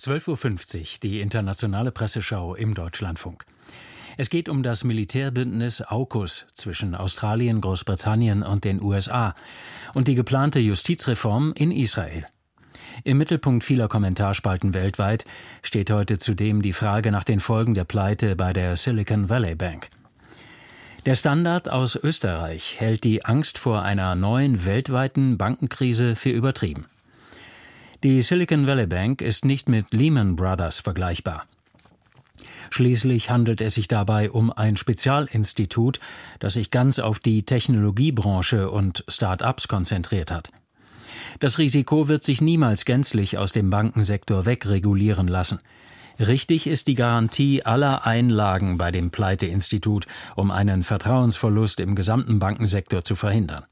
12.50 Uhr, die internationale Presseschau im Deutschlandfunk. Es geht um das Militärbündnis AUKUS zwischen Australien, Großbritannien und den USA und die geplante Justizreform in Israel. Im Mittelpunkt vieler Kommentarspalten weltweit steht heute zudem die Frage nach den Folgen der Pleite bei der Silicon Valley Bank. Der Standard aus Österreich hält die Angst vor einer neuen weltweiten Bankenkrise für übertrieben. Die Silicon Valley Bank ist nicht mit Lehman Brothers vergleichbar. Schließlich handelt es sich dabei um ein Spezialinstitut, das sich ganz auf die Technologiebranche und Start-ups konzentriert hat. Das Risiko wird sich niemals gänzlich aus dem Bankensektor wegregulieren lassen. Richtig ist die Garantie aller Einlagen bei dem Pleiteinstitut, um einen Vertrauensverlust im gesamten Bankensektor zu verhindern.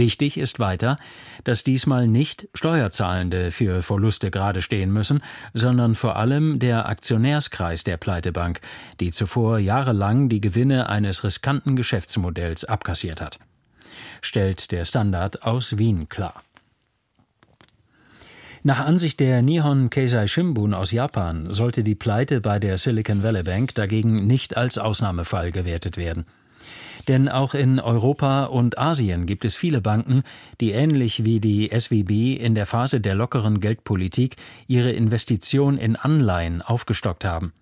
Wichtig ist weiter, dass diesmal nicht Steuerzahlende für Verluste gerade stehen müssen, sondern vor allem der Aktionärskreis der Pleitebank, die zuvor jahrelang die Gewinne eines riskanten Geschäftsmodells abkassiert hat. Stellt der Standard aus Wien klar. Nach Ansicht der Nihon Keizai Shimbun aus Japan sollte die Pleite bei der Silicon Valley Bank dagegen nicht als Ausnahmefall gewertet werden. Denn auch in Europa und Asien gibt es viele Banken, die ähnlich wie die SWB in der Phase der lockeren Geldpolitik ihre Investition in Anleihen aufgestockt haben.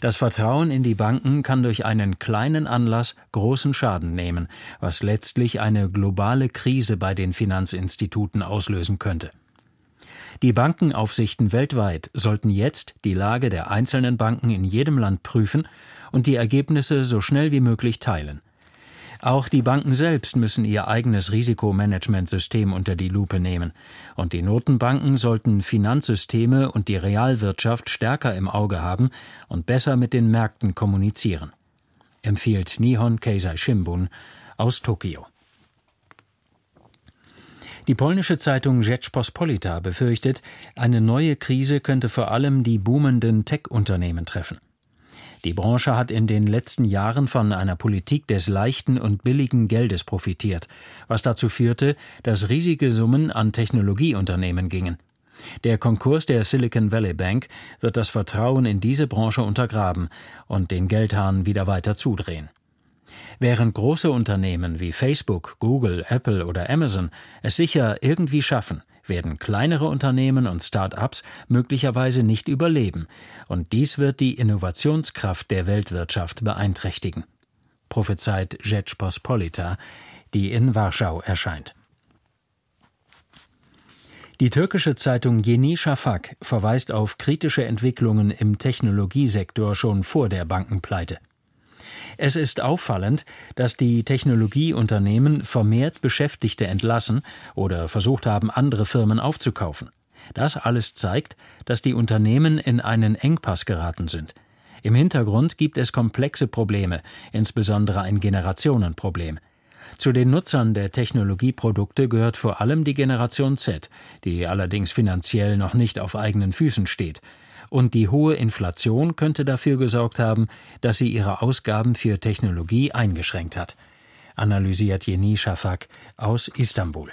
Das Vertrauen in die Banken kann durch einen kleinen Anlass großen Schaden nehmen, was letztlich eine globale Krise bei den Finanzinstituten auslösen könnte. Die Bankenaufsichten weltweit sollten jetzt die Lage der einzelnen Banken in jedem Land prüfen und die Ergebnisse so schnell wie möglich teilen. Auch die Banken selbst müssen ihr eigenes Risikomanagementsystem unter die Lupe nehmen. Und die Notenbanken sollten Finanzsysteme und die Realwirtschaft stärker im Auge haben und besser mit den Märkten kommunizieren. Empfiehlt Nihon Keizai Shimbun aus Tokio. Die polnische Zeitung Rzeczpospolita befürchtet, eine neue Krise könnte vor allem die boomenden Tech-Unternehmen treffen. Die Branche hat in den letzten Jahren von einer Politik des leichten und billigen Geldes profitiert, was dazu führte, dass riesige Summen an Technologieunternehmen gingen. Der Konkurs der Silicon Valley Bank wird das Vertrauen in diese Branche untergraben und den Geldhahn wieder weiter zudrehen. Während große Unternehmen wie Facebook, Google, Apple oder Amazon es sicher irgendwie schaffen, werden kleinere Unternehmen und Start-ups möglicherweise nicht überleben, und dies wird die Innovationskraft der Weltwirtschaft beeinträchtigen. Prophezeit Rzeczpospolita, die in Warschau erscheint. Die türkische Zeitung Yeni Shafak verweist auf kritische Entwicklungen im Technologiesektor schon vor der Bankenpleite. Es ist auffallend, dass die Technologieunternehmen vermehrt Beschäftigte entlassen oder versucht haben, andere Firmen aufzukaufen. Das alles zeigt, dass die Unternehmen in einen Engpass geraten sind. Im Hintergrund gibt es komplexe Probleme, insbesondere ein Generationenproblem. Zu den Nutzern der Technologieprodukte gehört vor allem die Generation Z, die allerdings finanziell noch nicht auf eigenen Füßen steht und die hohe Inflation könnte dafür gesorgt haben, dass sie ihre Ausgaben für Technologie eingeschränkt hat, analysiert Yeni Shafak aus Istanbul.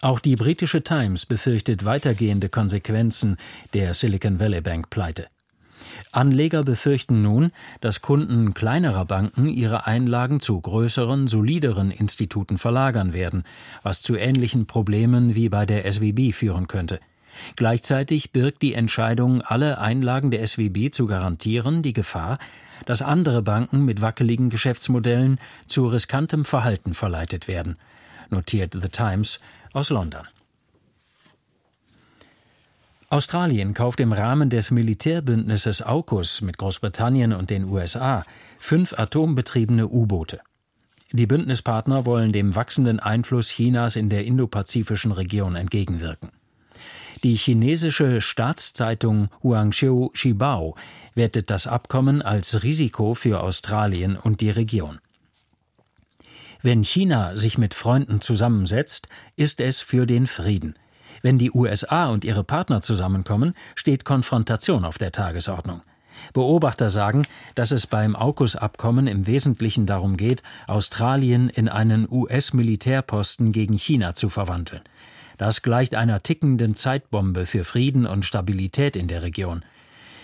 Auch die britische Times befürchtet weitergehende Konsequenzen der Silicon Valley Bank Pleite. Anleger befürchten nun, dass Kunden kleinerer Banken ihre Einlagen zu größeren, solideren Instituten verlagern werden, was zu ähnlichen Problemen wie bei der SWB führen könnte. Gleichzeitig birgt die Entscheidung, alle Einlagen der SWB zu garantieren, die Gefahr, dass andere Banken mit wackeligen Geschäftsmodellen zu riskantem Verhalten verleitet werden, notiert The Times aus London. Australien kauft im Rahmen des Militärbündnisses AUKUS mit Großbritannien und den USA fünf atombetriebene U-Boote. Die Bündnispartner wollen dem wachsenden Einfluss Chinas in der indopazifischen Region entgegenwirken. Die chinesische Staatszeitung Huangqiu Shibao wertet das Abkommen als Risiko für Australien und die Region. Wenn China sich mit Freunden zusammensetzt, ist es für den Frieden. Wenn die USA und ihre Partner zusammenkommen, steht Konfrontation auf der Tagesordnung. Beobachter sagen, dass es beim AUKUS-Abkommen im Wesentlichen darum geht, Australien in einen US-Militärposten gegen China zu verwandeln. Das gleicht einer tickenden Zeitbombe für Frieden und Stabilität in der Region.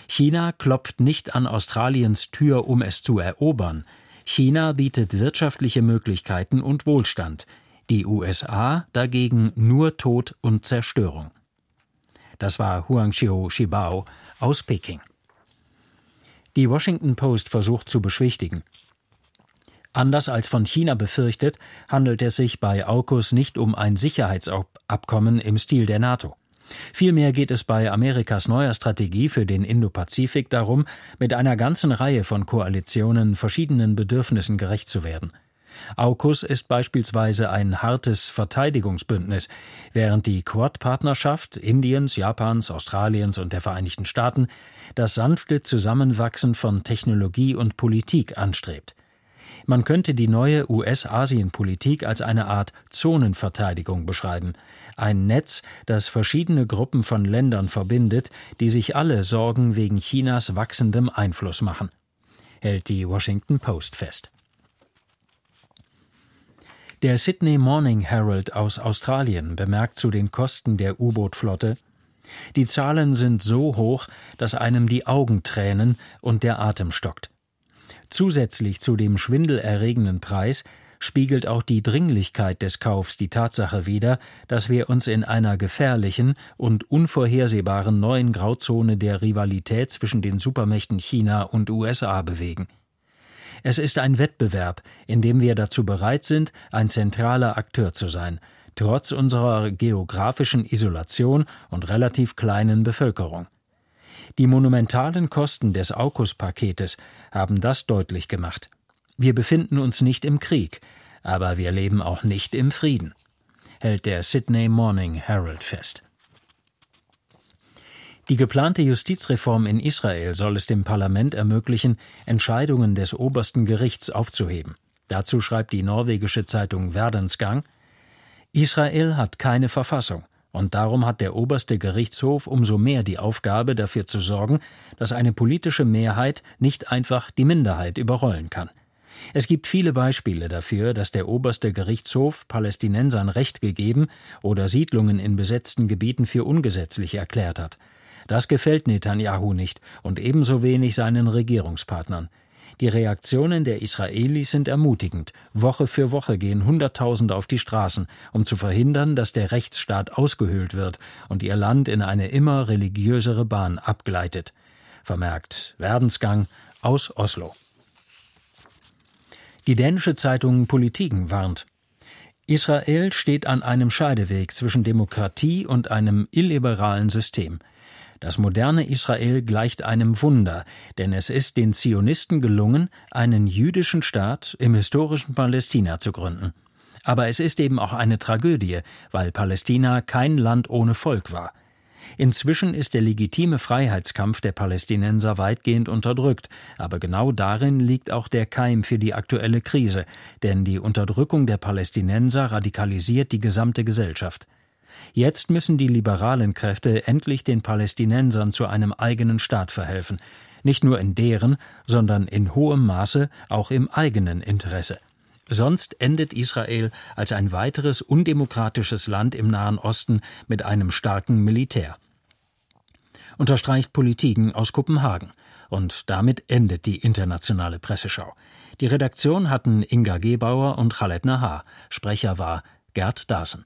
China klopft nicht an Australiens Tür, um es zu erobern. China bietet wirtschaftliche Möglichkeiten und Wohlstand, die USA dagegen nur Tod und Zerstörung. Das war Huangxiu Shibao aus Peking. Die Washington Post versucht zu beschwichtigen. Anders als von China befürchtet, handelt es sich bei AUKUS nicht um ein Sicherheitsabkommen im Stil der NATO. Vielmehr geht es bei Amerikas neuer Strategie für den Indopazifik darum, mit einer ganzen Reihe von Koalitionen verschiedenen Bedürfnissen gerecht zu werden. AUKUS ist beispielsweise ein hartes Verteidigungsbündnis, während die Quad-Partnerschaft Indiens, Japans, Australiens und der Vereinigten Staaten das sanfte Zusammenwachsen von Technologie und Politik anstrebt. Man könnte die neue US-Asien-Politik als eine Art Zonenverteidigung beschreiben, ein Netz, das verschiedene Gruppen von Ländern verbindet, die sich alle Sorgen wegen Chinas wachsendem Einfluss machen, hält die Washington Post fest. Der Sydney Morning Herald aus Australien bemerkt zu den Kosten der U-Boot-Flotte Die Zahlen sind so hoch, dass einem die Augen tränen und der Atem stockt. Zusätzlich zu dem schwindelerregenden Preis spiegelt auch die Dringlichkeit des Kaufs die Tatsache wider, dass wir uns in einer gefährlichen und unvorhersehbaren neuen Grauzone der Rivalität zwischen den Supermächten China und USA bewegen. Es ist ein Wettbewerb, in dem wir dazu bereit sind, ein zentraler Akteur zu sein, trotz unserer geografischen Isolation und relativ kleinen Bevölkerung. Die monumentalen Kosten des AUKUS-Paketes haben das deutlich gemacht. Wir befinden uns nicht im Krieg, aber wir leben auch nicht im Frieden, hält der Sydney Morning Herald fest. Die geplante Justizreform in Israel soll es dem Parlament ermöglichen, Entscheidungen des obersten Gerichts aufzuheben. Dazu schreibt die norwegische Zeitung Verdensgang Israel hat keine Verfassung. Und darum hat der oberste Gerichtshof umso mehr die Aufgabe, dafür zu sorgen, dass eine politische Mehrheit nicht einfach die Minderheit überrollen kann. Es gibt viele Beispiele dafür, dass der oberste Gerichtshof Palästinensern Recht gegeben oder Siedlungen in besetzten Gebieten für ungesetzlich erklärt hat. Das gefällt Netanyahu nicht und ebenso wenig seinen Regierungspartnern. Die Reaktionen der Israelis sind ermutigend. Woche für Woche gehen Hunderttausende auf die Straßen, um zu verhindern, dass der Rechtsstaat ausgehöhlt wird und ihr Land in eine immer religiösere Bahn abgleitet. Vermerkt Werdensgang aus Oslo. Die dänische Zeitung Politiken warnt. Israel steht an einem Scheideweg zwischen Demokratie und einem illiberalen System. Das moderne Israel gleicht einem Wunder, denn es ist den Zionisten gelungen, einen jüdischen Staat im historischen Palästina zu gründen. Aber es ist eben auch eine Tragödie, weil Palästina kein Land ohne Volk war. Inzwischen ist der legitime Freiheitskampf der Palästinenser weitgehend unterdrückt, aber genau darin liegt auch der Keim für die aktuelle Krise, denn die Unterdrückung der Palästinenser radikalisiert die gesamte Gesellschaft. Jetzt müssen die liberalen Kräfte endlich den Palästinensern zu einem eigenen Staat verhelfen, nicht nur in deren, sondern in hohem Maße auch im eigenen Interesse. Sonst endet Israel als ein weiteres undemokratisches Land im Nahen Osten mit einem starken Militär. Unterstreicht Politiken aus Kopenhagen. Und damit endet die internationale Presseschau. Die Redaktion hatten Inga Gebauer und Khaled Nahar. Sprecher war Gerd Dasen.